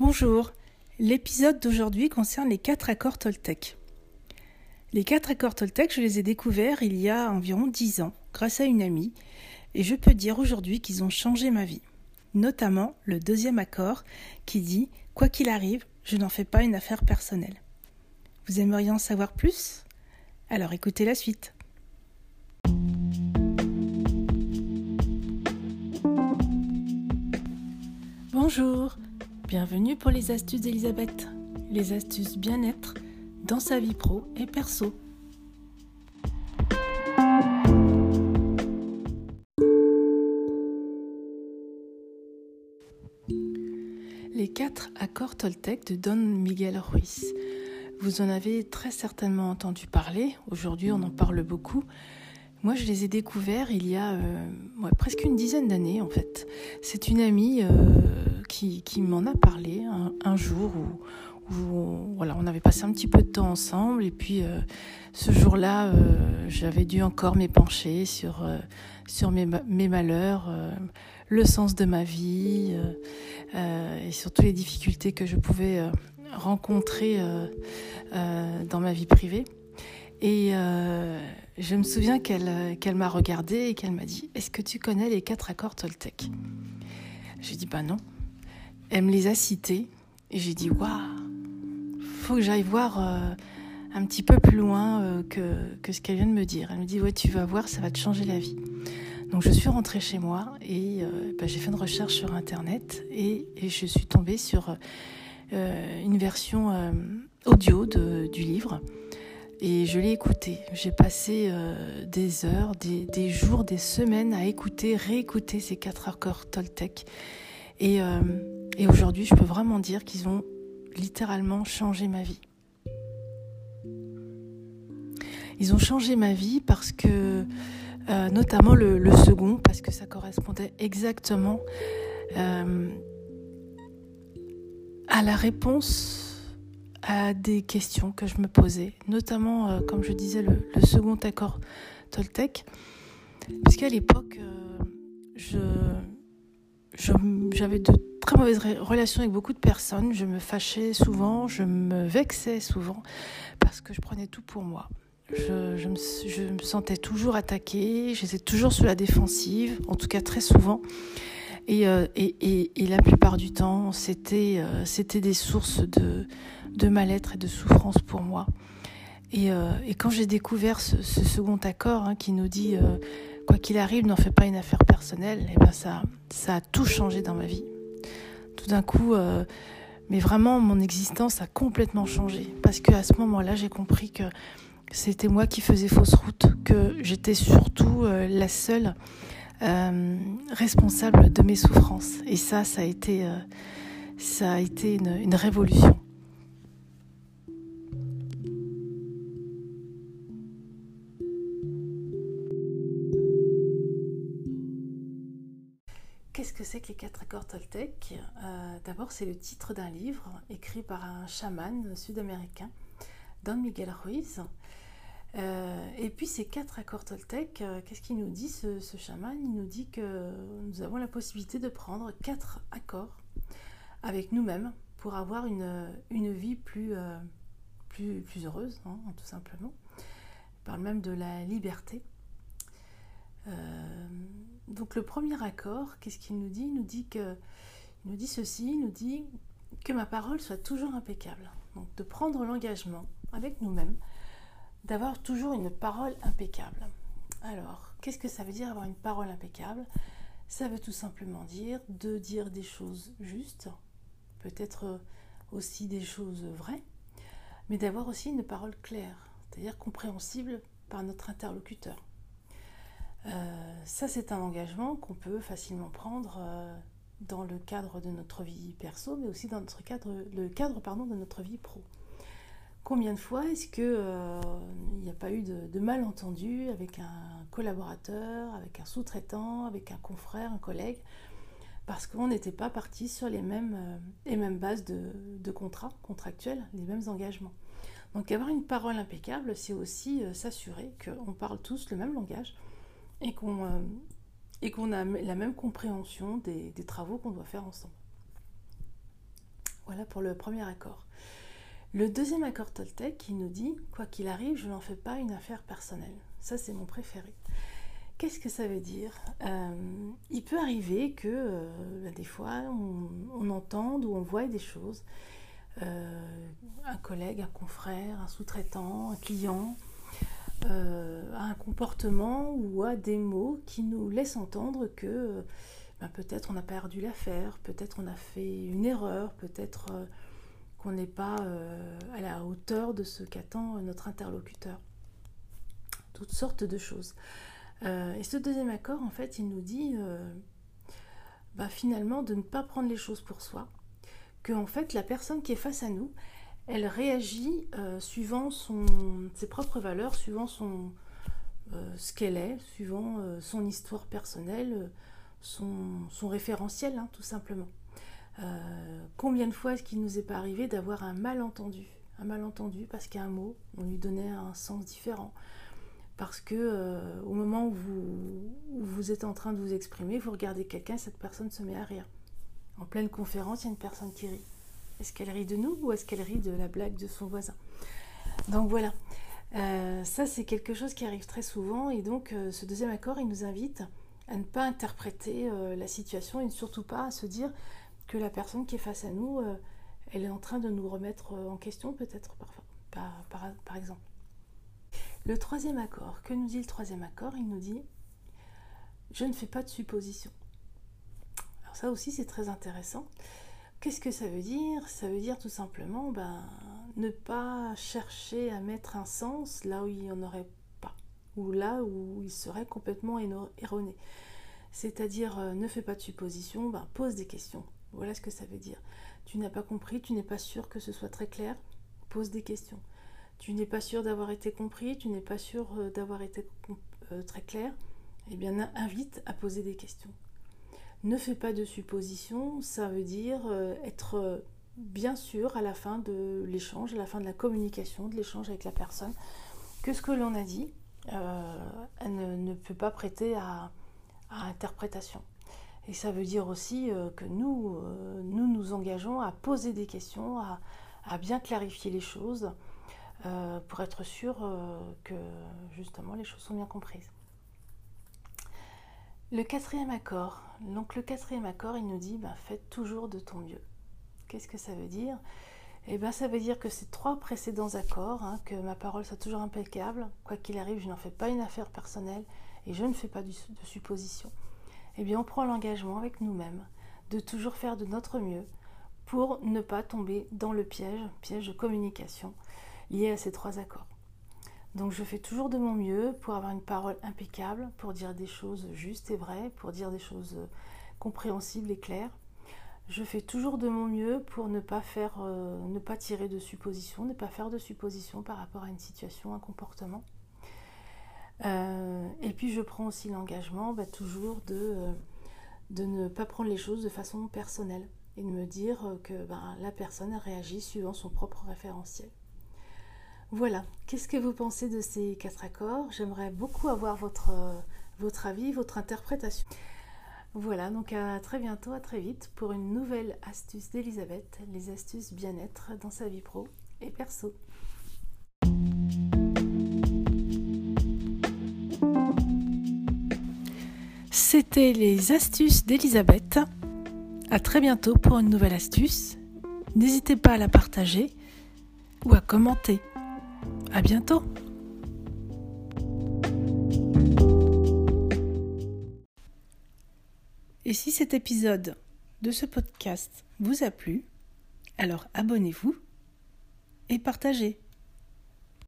Bonjour, l'épisode d'aujourd'hui concerne les quatre accords Toltec. Les quatre accords Toltec, je les ai découverts il y a environ dix ans, grâce à une amie, et je peux dire aujourd'hui qu'ils ont changé ma vie. Notamment le deuxième accord qui dit Quoi qu'il arrive, je n'en fais pas une affaire personnelle. Vous aimeriez en savoir plus? Alors écoutez la suite. Bonjour, Bienvenue pour les astuces d'Elisabeth, les astuces bien-être dans sa vie pro et perso. Les quatre accords Toltec de Don Miguel Ruiz. Vous en avez très certainement entendu parler, aujourd'hui on en parle beaucoup. Moi, je les ai découverts il y a euh, presque une dizaine d'années, en fait. C'est une amie euh, qui, m'en a parlé un, jour où, voilà, on avait passé un petit peu de temps ensemble et puis euh, ce jour-là, euh, j'avais dû encore m'épancher sur, euh, sur mes, malheurs, le sens de ma vie et surtout les difficultés que je pouvais rencontrer dans ma vie privée. Et je me souviens qu'elle qu'elle m'a regardé et qu'elle m'a dit Est-ce que tu connais les quatre accords Toltec? J'ai dit Bah non. Elle me les a cités et j'ai dit waouh, faut que j'aille voir euh, un petit peu plus loin euh, que, ce qu'elle vient de me dire. Elle me dit ouais, tu vas voir, ça va te changer la vie. Donc je suis rentrée chez moi et euh, bah, j'ai fait une recherche sur internet et, je suis tombée sur une version audio du livre et je l'ai écouté. J'ai passé des heures, des, des, jours, des semaines à écouter, réécouter ces quatre accords Toltec. Et et aujourd'hui, je peux vraiment dire qu'ils ont littéralement changé ma vie. Ils ont changé ma vie parce que, euh, notamment le, second, parce que ça correspondait exactement euh, à la réponse à des questions que je me posais, notamment, euh, comme je disais, le, second accord Toltec, puisqu'à l'époque, je j'avais de très mauvaises relations avec beaucoup de personnes. Je me fâchais souvent, je me vexais souvent parce que je prenais tout pour moi. Je, me, sentais toujours attaquée, j'étais toujours sur la défensive, en tout cas très souvent. Et, euh, la plupart du temps, c'était euh, des sources de, mal-être et de souffrance pour moi. Et, euh, quand j'ai découvert ce, second accord hein, qui nous dit quoi qu'il arrive, n'en fais pas une affaire personnelle, et eh ben ça a tout changé dans ma vie. Tout d'un coup, euh, mais vraiment, mon existence a complètement changé. Parce qu'à ce moment-là, j'ai compris que c'était moi qui faisais fausse route, que j'étais surtout euh, la seule euh, responsable de mes souffrances. Et ça, ça a été, ça a été une révolution. Quatre accords Toltec euh, D'abord, c'est le titre d'un livre écrit par un chaman sud-américain, Don Miguel Ruiz. Euh, et puis ces quatre accords Toltec, euh, qu'est-ce qu'il nous dit ce, chaman? Il nous dit que nous avons la possibilité de prendre quatre accords avec nous-mêmes pour avoir une, vie plus heureuse, hein, tout simplement. Il parle même de la liberté. Donc le premier accord, qu'est-ce qu'il nous dit? Il nous dit il nous dit ceci, il nous dit que ma parole soit toujours impeccable. Donc de prendre l'engagement avec nous-mêmes, d'avoir toujours une parole impeccable. Alors, qu'est-ce que ça veut dire avoir une parole impeccable? Ça veut tout simplement dire de dire des choses justes, peut-être aussi des choses vraies, mais d'avoir aussi une parole claire, c'est-à-dire compréhensible par notre interlocuteur. Euh, ça, c'est un engagement qu'on peut facilement prendre euh, dans le cadre de notre vie perso, mais aussi dans notre cadre, le cadre pardon, de notre vie pro. Combien de fois est-ce qu'il euh, n'y a pas eu de, malentendu avec un collaborateur, avec un sous-traitant, avec un confrère, un collègue, parce qu'on n'était pas parti sur les mêmes, les mêmes bases de, de contrat contractuels, les mêmes engagements? Donc avoir une parole impeccable, c'est aussi s'assurer qu'on parle tous le même langage, et qu'on euh, a la même compréhension des, travaux qu'on doit faire ensemble. Voilà pour le premier accord. Le deuxième accord Toltec qui nous dit Quoi qu'il arrive, je n'en fais pas une affaire personnelle. Ça, c'est mon préféré. Qu'est-ce que ça veut dire? Euh, Il peut arriver que euh, des fois on, entende ou on voit des choses. Euh, un collègue, un confrère, un sous-traitant, un client a un comportement ou a des mots qui nous laissent entendre que ben, peut-être on a perdu l'affaire, peut-être on a fait une erreur, peut-être qu'on n'est pas à la hauteur de ce qu'attend notre interlocuteur. Toutes sortes de choses. Euh, et ce deuxième accord, en fait, il nous dit euh, bah, finalement de ne pas prendre les choses pour soi, que en fait la personne qui est face à nous, elle réagit euh, suivant ses propres valeurs, suivant son, ce qu'elle est, suivant son histoire personnelle, son, référentiel, hein, tout simplement. combien de fois est-ce qu'il nous est pas arrivé d'avoir un malentendu Un malentendu parce qu'un mot, on lui donnait un sens différent? Parce que euh, au moment où vous, êtes en train de vous exprimer, vous regardez quelqu'un, cette personne se met à rire. En pleine conférence, il y a une personne qui rit. Est-ce qu'elle rit de nous ou est-ce qu'elle rit de la blague de son voisin Donc voilà, euh, ça c'est quelque chose qui arrive très souvent et donc euh, ce deuxième accord, il nous invite à ne pas interpréter la situation et surtout pas à se dire que la personne qui est face à nous, elle est en train de nous remettre en question peut-être par exemple. Le troisième accord, que nous dit le troisième accord? Il nous dit Je ne fais pas de supposition. Alors ça aussi c'est très intéressant. Qu'est-ce que ça veut dire? Ça veut dire tout simplement ben, ne pas chercher à mettre un sens là où il n'y en aurait pas, ou là où il serait complètement erroné. C'est-à-dire euh, ne fais pas de supposition, ben, pose des questions. Voilà ce que ça veut dire. Tu n'as pas compris, tu n'es pas sûr que ce soit très clair, pose des questions tu n'es pas sûr d'avoir été compris, tu n'es pas sûr euh, d'avoir été euh, très clair, eh bien invite à poser des questions. Ne fais pas de suppositions, ça veut dire euh, être bien sûr à la fin de l'échange, à la fin de la communication, de l'échange avec la personne, que ce que l'on a dit elle ne, peut pas prêter à, interprétation. Et ça veut dire aussi que nous, nous engageons à poser des questions, à bien clarifier les choses, euh, pour être sûr euh, que justement les choses sont bien comprises. Le quatrième accord. Donc le quatrième accord, il nous dit ben, faites toujours de ton mieux. Qu'est-ce que ça veut dire? Eh bien ça veut dire que ces trois précédents accords, hein, que ma parole soit toujours impeccable, quoi qu'il arrive, je n'en fais pas une affaire personnelle et je ne fais pas de supposition. Eh bien on prend l'engagement avec nous-mêmes de toujours faire de notre mieux pour ne pas tomber dans le piège, piège de communication, lié à ces trois accords. Donc je fais toujours de mon mieux pour avoir une parole impeccable, pour dire des choses justes et vraies, pour dire des choses euh, compréhensibles et claires. Je fais toujours de mon mieux pour ne pas euh, tirer de suppositions, ne pas faire de suppositions par rapport à une situation, un comportement. Euh, et puis je prends aussi l'engagement bah, toujours de, de ne pas prendre les choses de façon personnelle et de me dire que bah, la personne réagit suivant son propre référentiel. Voilà, qu'est-ce que vous pensez de ces quatre accords? J'aimerais beaucoup avoir votre, euh, votre avis, votre interprétation. Voilà, donc à très bientôt, à très vite pour une nouvelle astuce d'Elisabeth, les astuces bien-être dans sa vie pro et perso. C'était les astuces d'Elisabeth. À très bientôt pour une nouvelle astuce. N'hésitez pas à la partager ou à commenter. À bientôt Et si cet épisode de ce podcast vous a plu, alors abonnez-vous et partagez.